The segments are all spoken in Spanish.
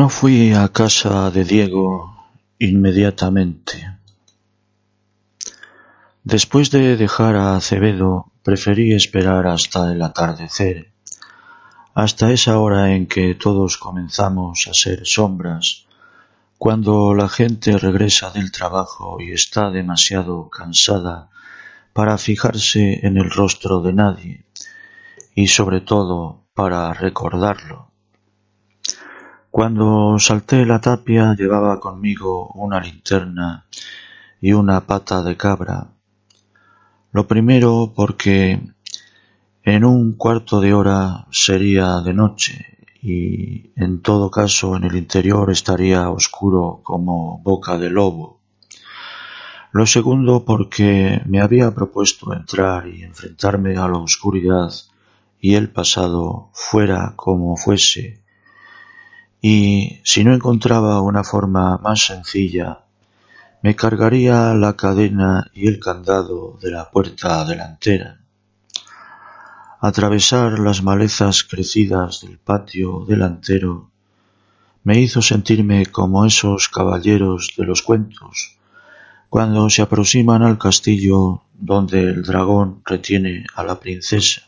No fui a casa de Diego inmediatamente. Después de dejar a Acevedo, preferí esperar hasta el atardecer, hasta esa hora en que todos comenzamos a ser sombras, cuando la gente regresa del trabajo y está demasiado cansada para fijarse en el rostro de nadie y sobre todo para recordarlo. Cuando salté la tapia llevaba conmigo una linterna y una pata de cabra. Lo primero porque en un cuarto de hora sería de noche y en todo caso en el interior estaría oscuro como boca de lobo. Lo segundo porque me había propuesto entrar y enfrentarme a la oscuridad y el pasado fuera como fuese y si no encontraba una forma más sencilla, me cargaría la cadena y el candado de la puerta delantera. Atravesar las malezas crecidas del patio delantero me hizo sentirme como esos caballeros de los cuentos, cuando se aproximan al castillo donde el dragón retiene a la princesa.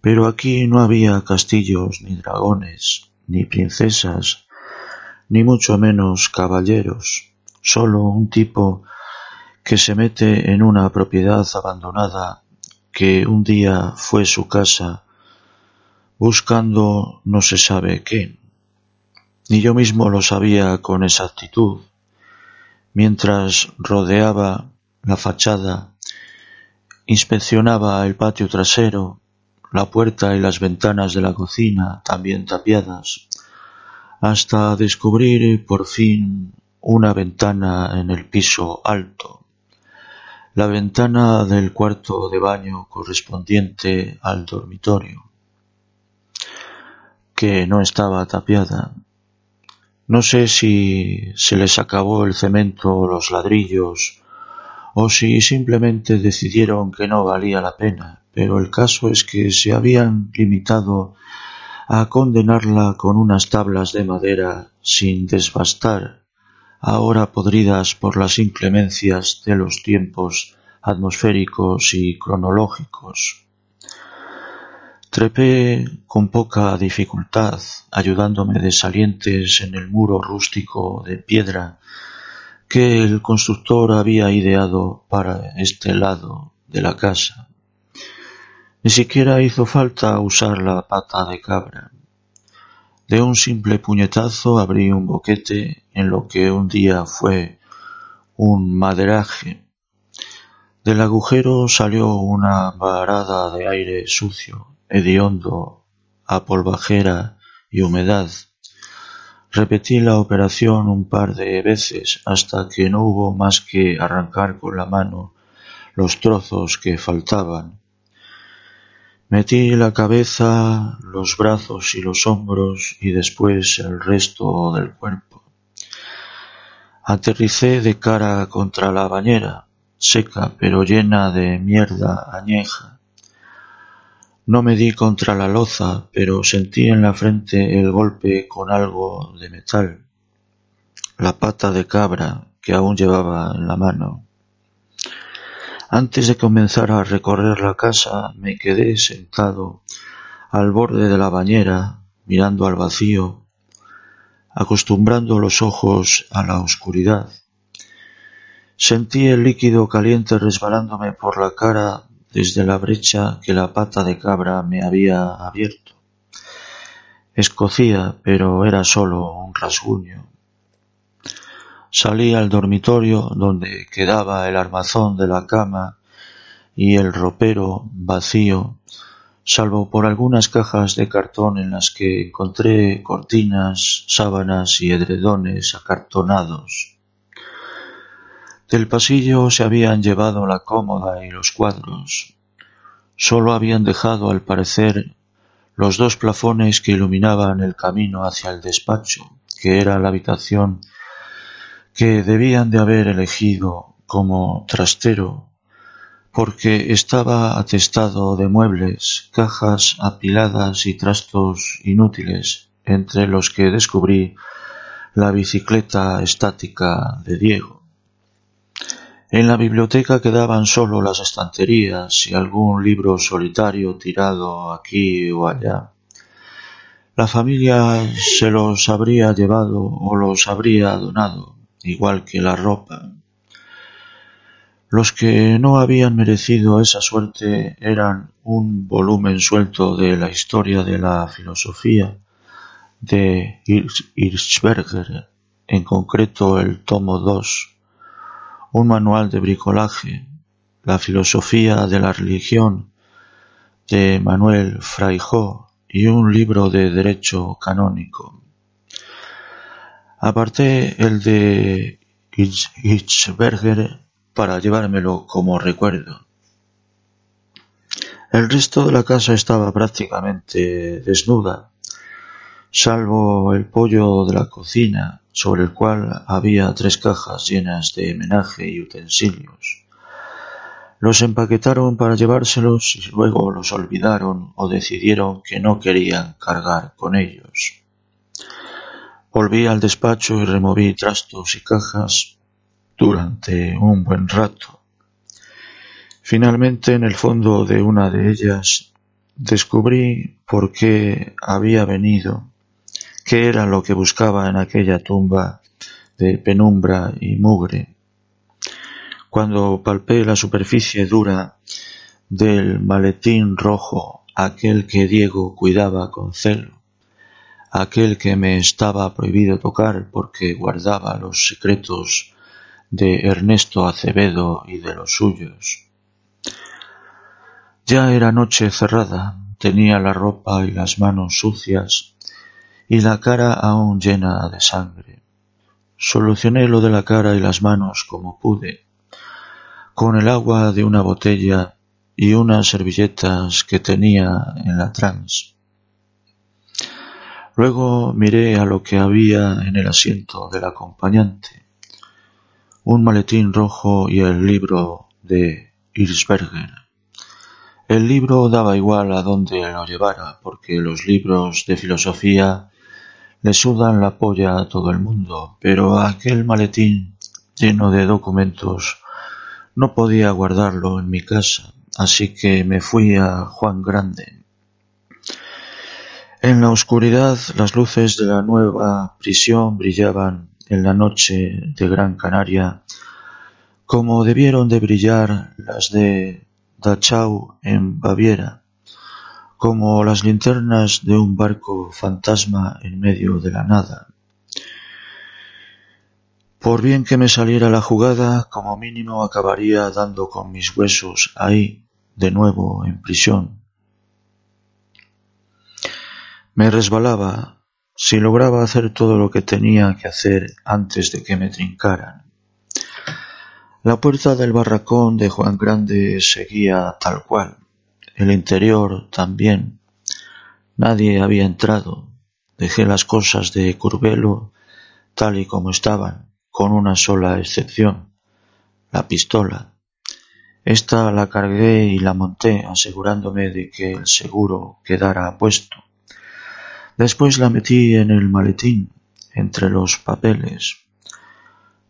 Pero aquí no había castillos ni dragones, ni princesas, ni mucho menos caballeros, solo un tipo que se mete en una propiedad abandonada que un día fue su casa, buscando no se sabe qué. Ni yo mismo lo sabía con exactitud. Mientras rodeaba la fachada, inspeccionaba el patio trasero, la puerta y las ventanas de la cocina también tapiadas, hasta descubrir por fin una ventana en el piso alto, la ventana del cuarto de baño correspondiente al dormitorio, que no estaba tapiada. No sé si se les acabó el cemento o los ladrillos, o si simplemente decidieron que no valía la pena pero el caso es que se habían limitado a condenarla con unas tablas de madera sin desbastar, ahora podridas por las inclemencias de los tiempos atmosféricos y cronológicos. Trepé con poca dificultad, ayudándome de salientes en el muro rústico de piedra que el constructor había ideado para este lado de la casa. Ni siquiera hizo falta usar la pata de cabra. De un simple puñetazo abrí un boquete en lo que un día fue un maderaje. Del agujero salió una varada de aire sucio, hediondo, a polvajera y humedad. Repetí la operación un par de veces hasta que no hubo más que arrancar con la mano los trozos que faltaban Metí la cabeza, los brazos y los hombros y después el resto del cuerpo. Aterricé de cara contra la bañera, seca pero llena de mierda añeja. No me di contra la loza, pero sentí en la frente el golpe con algo de metal, la pata de cabra que aún llevaba en la mano. Antes de comenzar a recorrer la casa me quedé sentado al borde de la bañera, mirando al vacío, acostumbrando los ojos a la oscuridad. Sentí el líquido caliente resbalándome por la cara desde la brecha que la pata de cabra me había abierto. Escocía, pero era solo un rasguño. Salí al dormitorio donde quedaba el armazón de la cama y el ropero vacío, salvo por algunas cajas de cartón en las que encontré cortinas, sábanas y edredones acartonados. Del pasillo se habían llevado la cómoda y los cuadros. Solo habían dejado, al parecer, los dos plafones que iluminaban el camino hacia el despacho, que era la habitación que debían de haber elegido como trastero porque estaba atestado de muebles, cajas apiladas y trastos inútiles, entre los que descubrí la bicicleta estática de Diego. En la biblioteca quedaban solo las estanterías y algún libro solitario tirado aquí o allá. La familia se los habría llevado o los habría donado, igual que la ropa, los que no habían merecido esa suerte eran un volumen suelto de la historia de la filosofía de Hirschberger, en concreto el tomo 2, un manual de bricolaje, la filosofía de la religión de Manuel Fraijó y un libro de derecho canónico. Aparté el de Hirschberger para llevármelo como recuerdo. El resto de la casa estaba prácticamente desnuda, salvo el pollo de la cocina, sobre el cual había tres cajas llenas de menaje y utensilios. Los empaquetaron para llevárselos y luego los olvidaron o decidieron que no querían cargar con ellos. Volví al despacho y removí trastos y cajas durante un buen rato. Finalmente, en el fondo de una de ellas, descubrí por qué había venido, qué era lo que buscaba en aquella tumba de penumbra y mugre. Cuando palpé la superficie dura del maletín rojo, aquel que Diego cuidaba con celo, aquel que me estaba prohibido tocar porque guardaba los secretos de Ernesto Acevedo y de los suyos. Ya era noche cerrada, tenía la ropa y las manos sucias y la cara aún llena de sangre. Solucioné lo de la cara y las manos como pude, con el agua de una botella y unas servilletas que tenía en la trans. Luego miré a lo que había en el asiento del acompañante un maletín rojo y el libro de Hirschberger. El libro daba igual a dónde lo llevara, porque los libros de filosofía le sudan la polla a todo el mundo, pero aquel maletín lleno de documentos no podía guardarlo en mi casa, así que me fui a Juan Grande. En la oscuridad las luces de la nueva prisión brillaban en la noche de Gran Canaria, como debieron de brillar las de Dachau en Baviera, como las linternas de un barco fantasma en medio de la nada. Por bien que me saliera la jugada, como mínimo acabaría dando con mis huesos ahí, de nuevo en prisión. Me resbalaba, si lograba hacer todo lo que tenía que hacer antes de que me trincaran. La puerta del barracón de Juan Grande seguía tal cual, el interior también. Nadie había entrado. Dejé las cosas de Curvelo tal y como estaban, con una sola excepción, la pistola. Esta la cargué y la monté, asegurándome de que el seguro quedara puesto. Después la metí en el maletín, entre los papeles.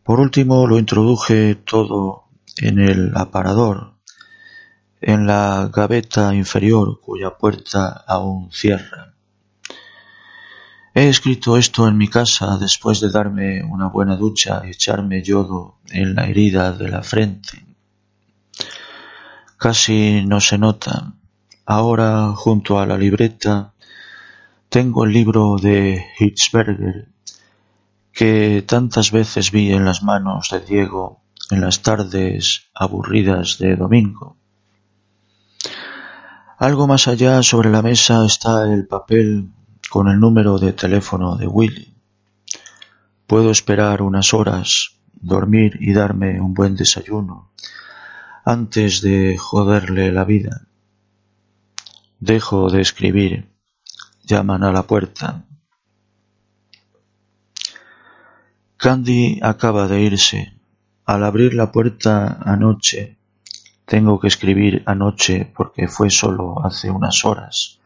Por último lo introduje todo en el aparador, en la gaveta inferior cuya puerta aún cierra. He escrito esto en mi casa después de darme una buena ducha y echarme yodo en la herida de la frente. Casi no se nota. Ahora, junto a la libreta, tengo el libro de Hitzberger que tantas veces vi en las manos de Diego en las tardes aburridas de domingo. Algo más allá sobre la mesa está el papel con el número de teléfono de Willy. Puedo esperar unas horas, dormir y darme un buen desayuno antes de joderle la vida. Dejo de escribir. Llaman a la puerta. Candy acaba de irse. Al abrir la puerta anoche, tengo que escribir anoche porque fue solo hace unas horas,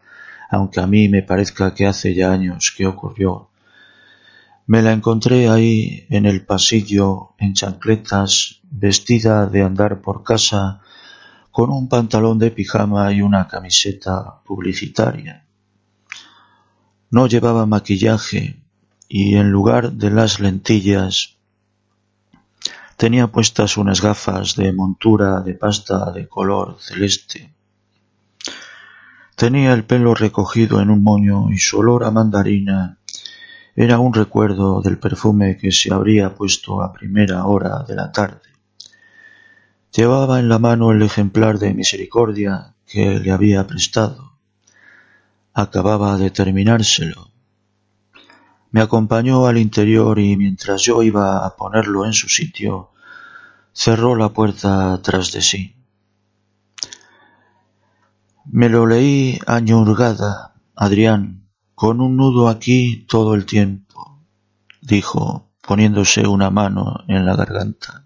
aunque a mí me parezca que hace ya años que ocurrió. Me la encontré ahí en el pasillo, en chancletas, vestida de andar por casa, con un pantalón de pijama y una camiseta publicitaria. No llevaba maquillaje, y en lugar de las lentillas tenía puestas unas gafas de montura de pasta de color celeste. Tenía el pelo recogido en un moño y su olor a mandarina era un recuerdo del perfume que se habría puesto a primera hora de la tarde. Llevaba en la mano el ejemplar de misericordia que le había prestado. Acababa de terminárselo me acompañó al interior y mientras yo iba a ponerlo en su sitio, cerró la puerta tras de sí. Me lo leí añurgada, Adrián, con un nudo aquí todo el tiempo, dijo, poniéndose una mano en la garganta.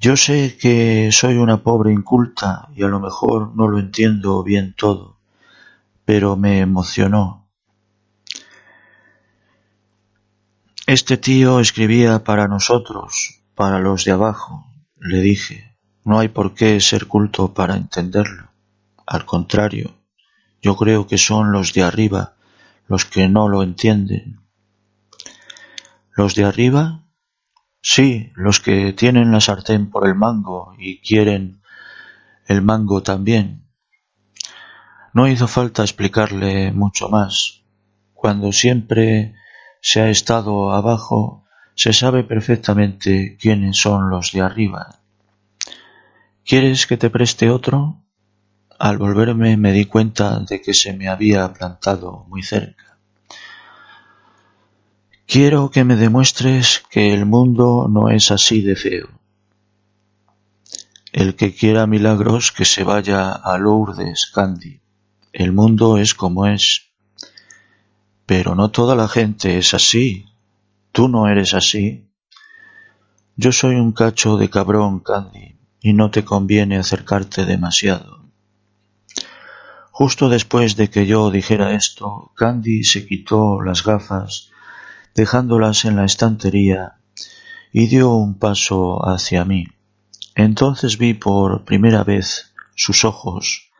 Yo sé que soy una pobre inculta y a lo mejor no lo entiendo bien todo, pero me emocionó Este tío escribía para nosotros, para los de abajo, le dije. No hay por qué ser culto para entenderlo. Al contrario, yo creo que son los de arriba los que no lo entienden. ¿Los de arriba? Sí, los que tienen la sartén por el mango y quieren el mango también. No hizo falta explicarle mucho más. Cuando siempre se ha estado abajo, se sabe perfectamente quiénes son los de arriba. ¿Quieres que te preste otro? Al volverme me di cuenta de que se me había plantado muy cerca. Quiero que me demuestres que el mundo no es así de feo. El que quiera milagros que se vaya a Lourdes, Candy. El mundo es como es. Pero no toda la gente es así. Tú no eres así. Yo soy un cacho de cabrón, Candy, y no te conviene acercarte demasiado. Justo después de que yo dijera esto, Candy se quitó las gafas, dejándolas en la estantería, y dio un paso hacia mí. Entonces vi por primera vez sus ojos,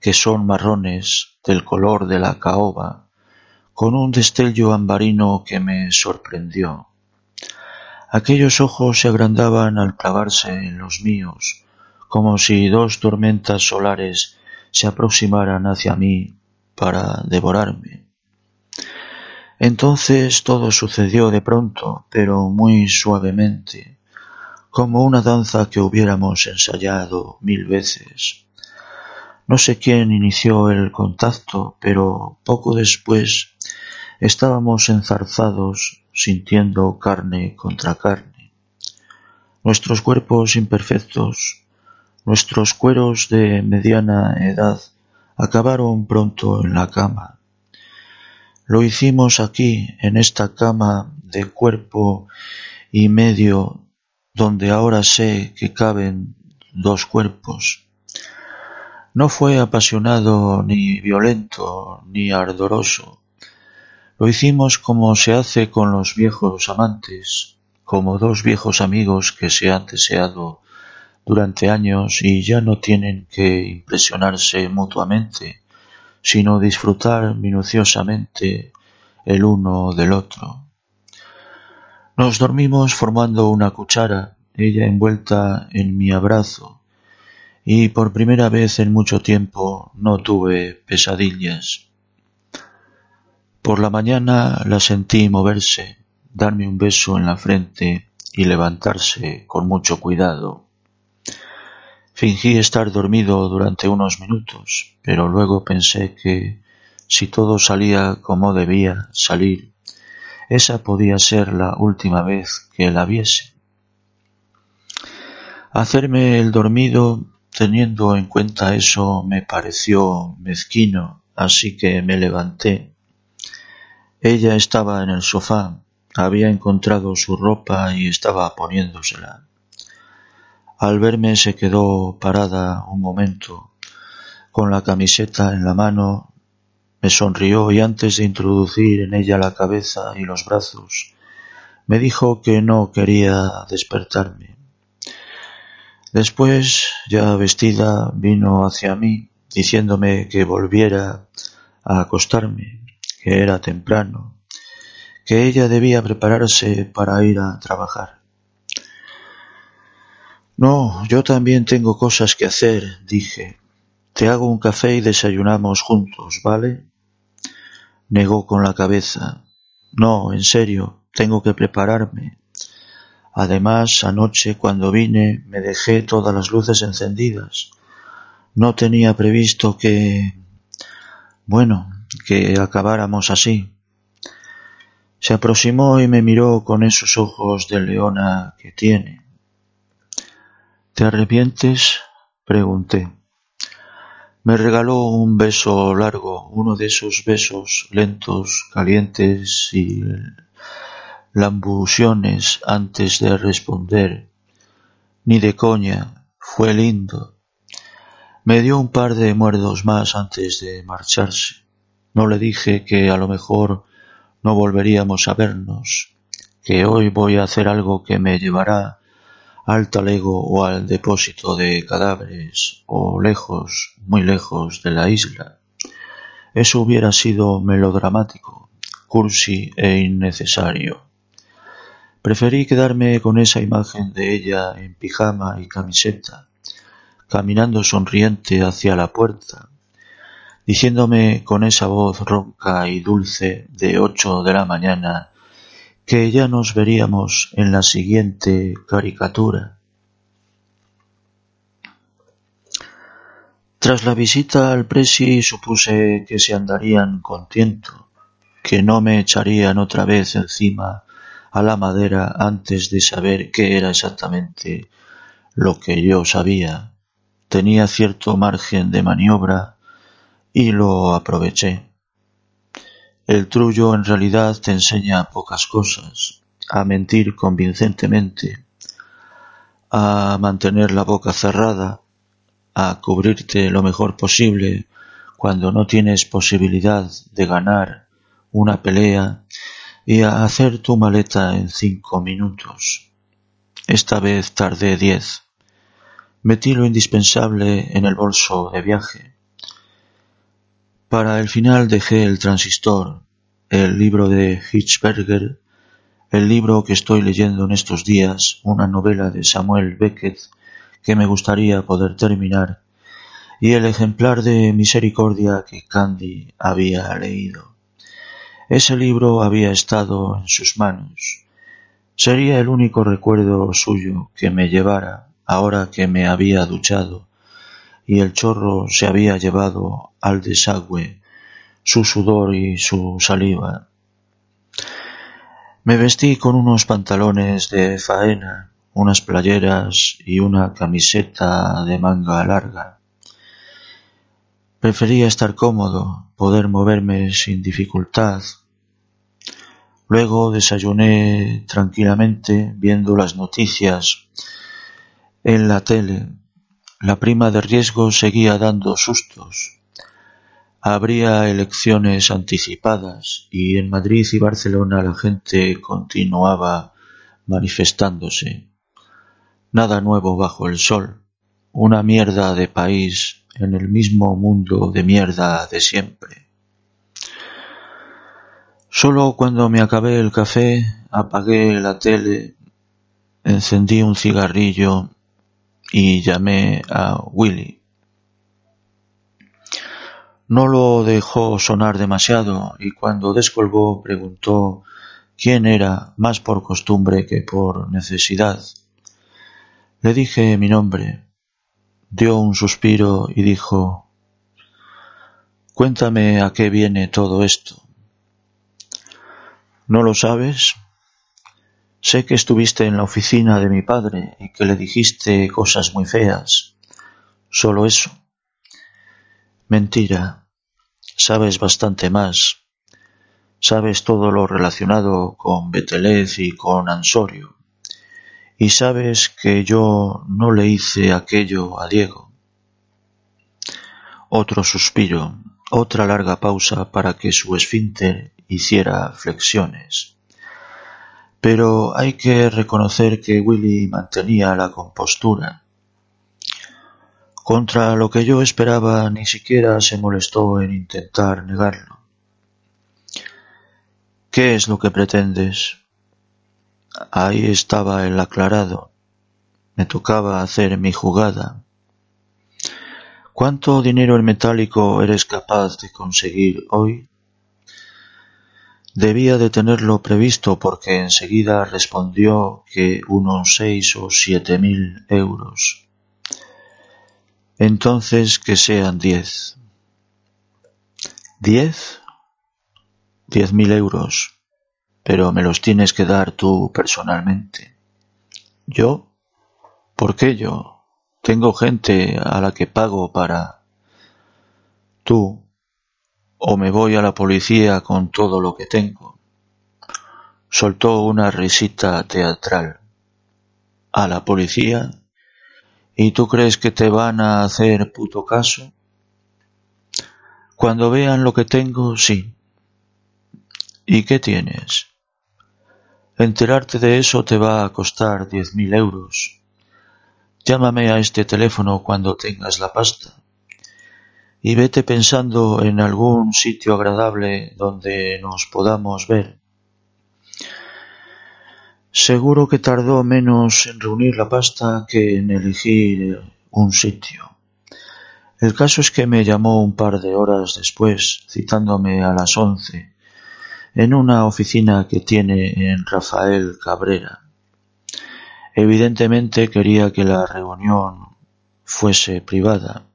que son marrones del color de la caoba, con un destello ambarino que me sorprendió. Aquellos ojos se agrandaban al clavarse en los míos, como si dos tormentas solares se aproximaran hacia mí para devorarme. Entonces todo sucedió de pronto, pero muy suavemente, como una danza que hubiéramos ensayado mil veces. No sé quién inició el contacto, pero poco después estábamos enzarzados sintiendo carne contra carne. Nuestros cuerpos imperfectos, nuestros cueros de mediana edad acabaron pronto en la cama. Lo hicimos aquí, en esta cama de cuerpo y medio, donde ahora sé que caben dos cuerpos. No fue apasionado ni violento ni ardoroso, lo hicimos como se hace con los viejos amantes, como dos viejos amigos que se han deseado durante años y ya no tienen que impresionarse mutuamente, sino disfrutar minuciosamente el uno del otro. Nos dormimos formando una cuchara, ella envuelta en mi abrazo, y por primera vez en mucho tiempo no tuve pesadillas. Por la mañana la sentí moverse, darme un beso en la frente y levantarse con mucho cuidado. Fingí estar dormido durante unos minutos, pero luego pensé que si todo salía como debía salir, esa podía ser la última vez que la viese. Hacerme el dormido teniendo en cuenta eso me pareció mezquino, así que me levanté. Ella estaba en el sofá, había encontrado su ropa y estaba poniéndosela. Al verme se quedó parada un momento, con la camiseta en la mano, me sonrió y antes de introducir en ella la cabeza y los brazos, me dijo que no quería despertarme. Después, ya vestida, vino hacia mí, diciéndome que volviera a acostarme, que era temprano, que ella debía prepararse para ir a trabajar. No, yo también tengo cosas que hacer, dije. Te hago un café y desayunamos juntos, ¿vale? Negó con la cabeza. No, en serio, tengo que prepararme. Además, anoche cuando vine me dejé todas las luces encendidas. No tenía previsto que... bueno, que acabáramos así. Se aproximó y me miró con esos ojos de leona que tiene. ¿Te arrepientes? pregunté. Me regaló un beso largo, uno de esos besos lentos, calientes y lambuciones antes de responder. Ni de coña, fue lindo. Me dio un par de muerdos más antes de marcharse. No le dije que a lo mejor no volveríamos a vernos, que hoy voy a hacer algo que me llevará al talego o al depósito de cadáveres o lejos, muy lejos de la isla. Eso hubiera sido melodramático, cursi e innecesario. Preferí quedarme con esa imagen de ella en pijama y camiseta, caminando sonriente hacia la puerta, diciéndome con esa voz ronca y dulce de ocho de la mañana que ya nos veríamos en la siguiente caricatura. Tras la visita al presi supuse que se andarían con tiento, que no me echarían otra vez encima a la madera antes de saber qué era exactamente lo que yo sabía. Tenía cierto margen de maniobra y lo aproveché. El trullo en realidad te enseña pocas cosas, a mentir convincentemente, a mantener la boca cerrada, a cubrirte lo mejor posible cuando no tienes posibilidad de ganar una pelea y a hacer tu maleta en cinco minutos. Esta vez tardé diez. Metí lo indispensable en el bolso de viaje para el final dejé el transistor, el libro de Hitchberger, el libro que estoy leyendo en estos días, una novela de Samuel Beckett que me gustaría poder terminar, y el ejemplar de Misericordia que Candy había leído. Ese libro había estado en sus manos. Sería el único recuerdo suyo que me llevara ahora que me había duchado y el chorro se había llevado al desagüe su sudor y su saliva. Me vestí con unos pantalones de faena, unas playeras y una camiseta de manga larga. Prefería estar cómodo, poder moverme sin dificultad. Luego desayuné tranquilamente viendo las noticias en la tele la prima de riesgo seguía dando sustos. Habría elecciones anticipadas y en Madrid y Barcelona la gente continuaba manifestándose. Nada nuevo bajo el sol. Una mierda de país en el mismo mundo de mierda de siempre. Solo cuando me acabé el café, apagué la tele, encendí un cigarrillo y llamé a Willy. No lo dejó sonar demasiado y cuando descolgó preguntó quién era más por costumbre que por necesidad. Le dije mi nombre. Dio un suspiro y dijo Cuéntame a qué viene todo esto. ¿No lo sabes? Sé que estuviste en la oficina de mi padre y que le dijiste cosas muy feas. Solo eso. Mentira. Sabes bastante más. Sabes todo lo relacionado con Betelez y con Ansorio. Y sabes que yo no le hice aquello a Diego. Otro suspiro, otra larga pausa para que su esfínter hiciera flexiones. Pero hay que reconocer que Willy mantenía la compostura. Contra lo que yo esperaba ni siquiera se molestó en intentar negarlo. ¿Qué es lo que pretendes? Ahí estaba el aclarado. Me tocaba hacer mi jugada. ¿Cuánto dinero en metálico eres capaz de conseguir hoy? Debía de tenerlo previsto porque enseguida respondió que unos seis o siete mil euros. Entonces que sean diez. ¿Diez? Diez mil euros. Pero me los tienes que dar tú personalmente. ¿Yo? ¿Por qué yo? Tengo gente a la que pago para... Tú, o me voy a la policía con todo lo que tengo. Soltó una risita teatral. ¿A la policía? ¿Y tú crees que te van a hacer puto caso? Cuando vean lo que tengo, sí. ¿Y qué tienes? Enterarte de eso te va a costar diez mil euros. Llámame a este teléfono cuando tengas la pasta. Y vete pensando en algún sitio agradable donde nos podamos ver. Seguro que tardó menos en reunir la pasta que en elegir un sitio. El caso es que me llamó un par de horas después, citándome a las once, en una oficina que tiene en Rafael Cabrera. Evidentemente quería que la reunión fuese privada.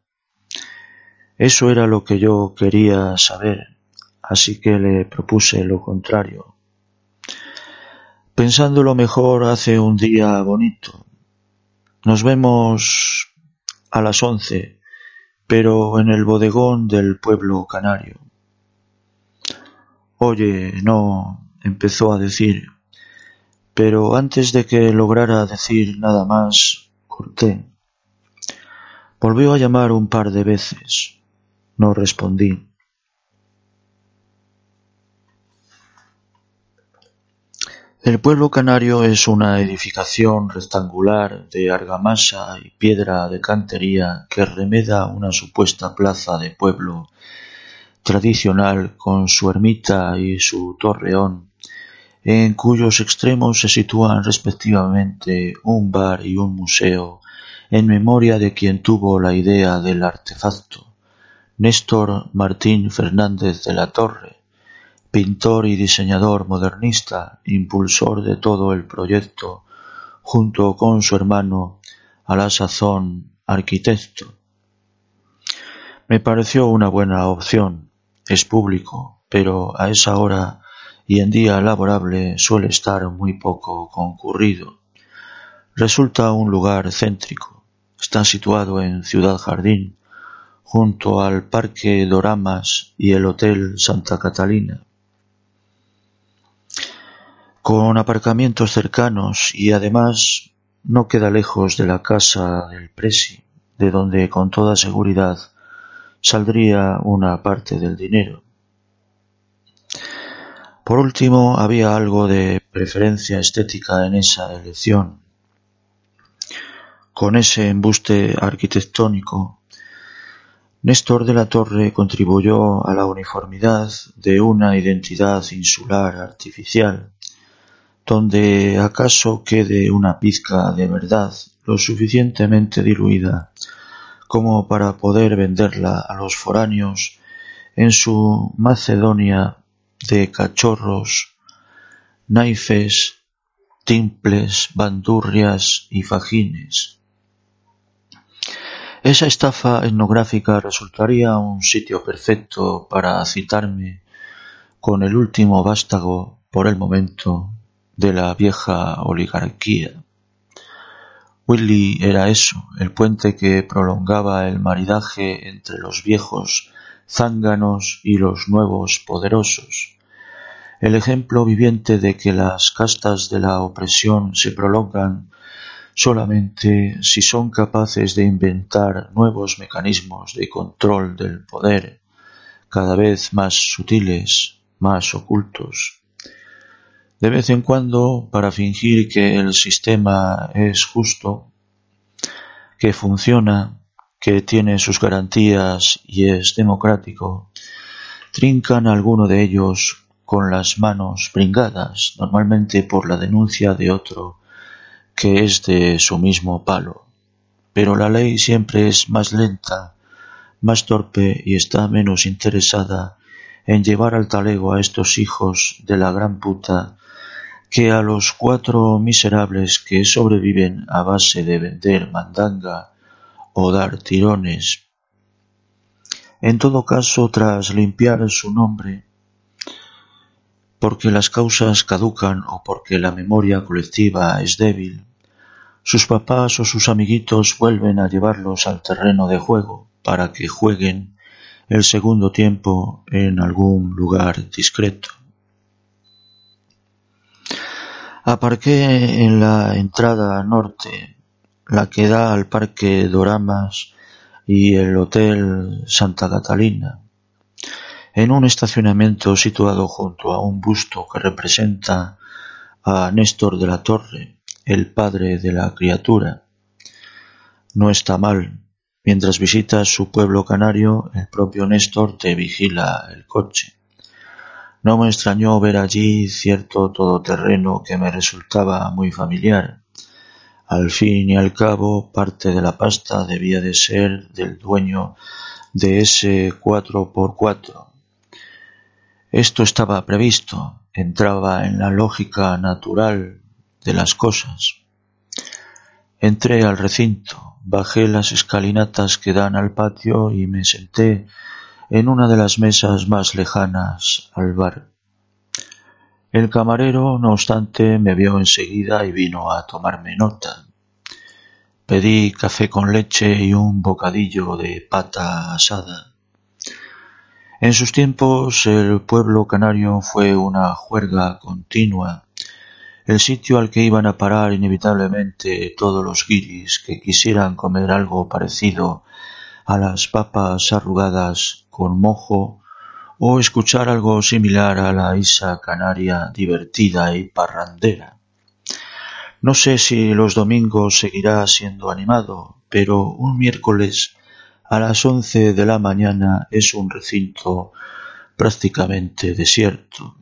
Eso era lo que yo quería saber, así que le propuse lo contrario. Pensándolo mejor hace un día bonito. Nos vemos a las once, pero en el bodegón del pueblo canario. Oye, no, empezó a decir, pero antes de que lograra decir nada más, corté. Volvió a llamar un par de veces. No respondí. El pueblo canario es una edificación rectangular de argamasa y piedra de cantería que remeda una supuesta plaza de pueblo tradicional con su ermita y su torreón en cuyos extremos se sitúan respectivamente un bar y un museo en memoria de quien tuvo la idea del artefacto, Néstor Martín Fernández de la Torre, pintor y diseñador modernista, impulsor de todo el proyecto, junto con su hermano, a la sazón arquitecto. Me pareció una buena opción. Es público, pero a esa hora y en día laborable suele estar muy poco concurrido. Resulta un lugar céntrico. Está situado en Ciudad Jardín, junto al Parque Doramas y el Hotel Santa Catalina. Con aparcamientos cercanos y además no queda lejos de la casa del Presi, de donde con toda seguridad saldría una parte del dinero. Por último, había algo de preferencia estética en esa elección. Con ese embuste arquitectónico, Néstor de la Torre contribuyó a la uniformidad de una identidad insular artificial, donde acaso quede una pizca de verdad lo suficientemente diluida como para poder venderla a los foráneos en su Macedonia de cachorros, naifes, timples, bandurrias y fajines. Esa estafa etnográfica resultaría un sitio perfecto para citarme con el último vástago, por el momento, de la vieja oligarquía. Willy era eso, el puente que prolongaba el maridaje entre los viejos zánganos y los nuevos poderosos, el ejemplo viviente de que las castas de la opresión se prolongan solamente si son capaces de inventar nuevos mecanismos de control del poder, cada vez más sutiles, más ocultos. De vez en cuando, para fingir que el sistema es justo, que funciona, que tiene sus garantías y es democrático, trincan alguno de ellos con las manos pringadas, normalmente por la denuncia de otro que es de su mismo palo. Pero la ley siempre es más lenta, más torpe y está menos interesada en llevar al talego a estos hijos de la gran puta que a los cuatro miserables que sobreviven a base de vender mandanga o dar tirones. En todo caso, tras limpiar su nombre, porque las causas caducan o porque la memoria colectiva es débil, sus papás o sus amiguitos vuelven a llevarlos al terreno de juego para que jueguen el segundo tiempo en algún lugar discreto. Aparqué en la entrada norte, la que da al Parque Doramas y el Hotel Santa Catalina, en un estacionamiento situado junto a un busto que representa a Néstor de la Torre, el padre de la criatura. No está mal. Mientras visitas su pueblo canario, el propio Néstor te vigila el coche. No me extrañó ver allí cierto todoterreno que me resultaba muy familiar. Al fin y al cabo, parte de la pasta debía de ser del dueño de ese cuatro por cuatro. Esto estaba previsto, entraba en la lógica natural de las cosas. Entré al recinto, bajé las escalinatas que dan al patio y me senté en una de las mesas más lejanas al bar. El camarero, no obstante, me vio enseguida y vino a tomarme nota. Pedí café con leche y un bocadillo de pata asada. En sus tiempos el pueblo canario fue una juerga continua el sitio al que iban a parar inevitablemente todos los guiris que quisieran comer algo parecido a las papas arrugadas con mojo o escuchar algo similar a la isa canaria divertida y parrandera. No sé si los domingos seguirá siendo animado, pero un miércoles a las once de la mañana es un recinto prácticamente desierto.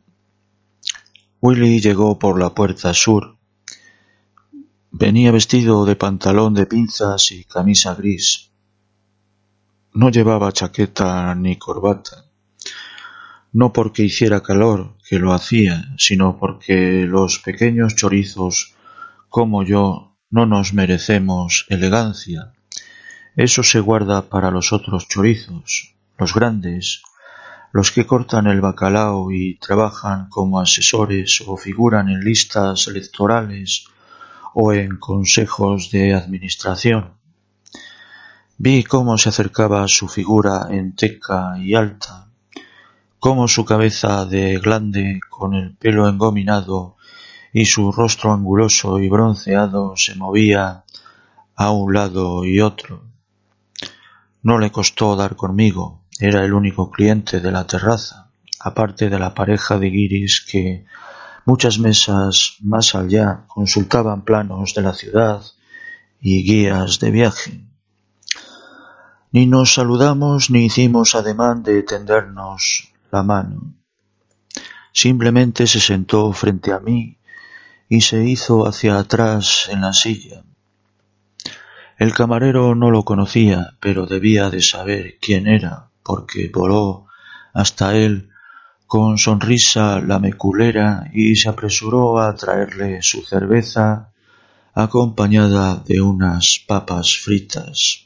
Willy llegó por la puerta sur. Venía vestido de pantalón de pinzas y camisa gris. No llevaba chaqueta ni corbata. No porque hiciera calor, que lo hacía, sino porque los pequeños chorizos, como yo, no nos merecemos elegancia. Eso se guarda para los otros chorizos, los grandes, los que cortan el bacalao y trabajan como asesores o figuran en listas electorales o en consejos de administración. Vi cómo se acercaba su figura enteca y alta, cómo su cabeza de glande con el pelo engominado y su rostro anguloso y bronceado se movía a un lado y otro. No le costó dar conmigo, era el único cliente de la terraza, aparte de la pareja de guiris que muchas mesas más allá consultaban planos de la ciudad y guías de viaje. Ni nos saludamos ni hicimos ademán de tendernos la mano. Simplemente se sentó frente a mí y se hizo hacia atrás en la silla. El camarero no lo conocía, pero debía de saber quién era porque voló hasta él con sonrisa la meculera y se apresuró a traerle su cerveza acompañada de unas papas fritas.